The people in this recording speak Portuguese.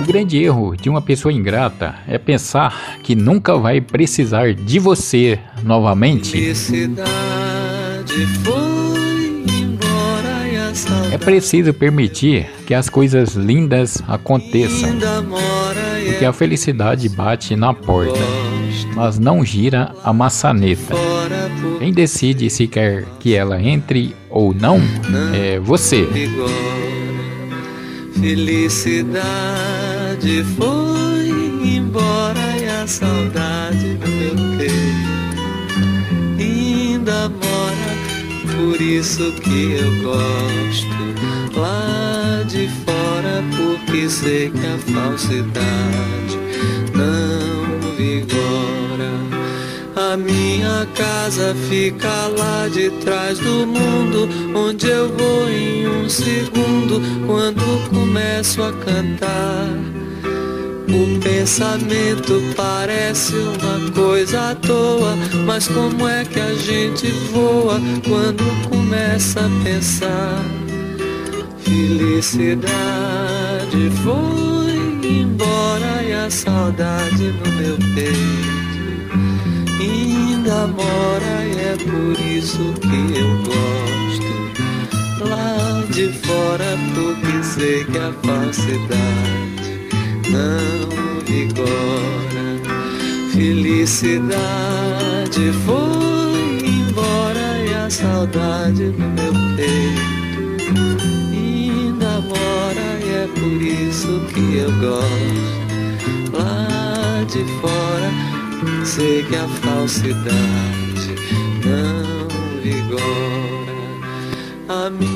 O grande erro de uma pessoa ingrata é pensar que nunca vai precisar de você novamente. É preciso permitir que as coisas lindas aconteçam, porque a felicidade bate na porta, mas não gira a maçaneta. Quem decide se quer que ela entre ou não é você. Felicidade foi embora e a saudade no meu peito ainda mora, por isso que eu gosto lá de fora, porque sei que a falsidade não vigora. A minha casa fica lá de trás do mundo, onde eu vou em um segundo quando começo a cantar. O pensamento parece uma coisa à toa, mas como é que a gente voa quando começa a pensar? Felicidade foi embora e a saudade no meu peito ainda mora e é por isso que eu gosto. Lá de fora porque sei que a falsidade não vigora. Felicidade foi embora e a saudade no meu peito. Ainda mora e é por isso que eu gosto. Lá de fora Sei que a falsidade não vigora a mim.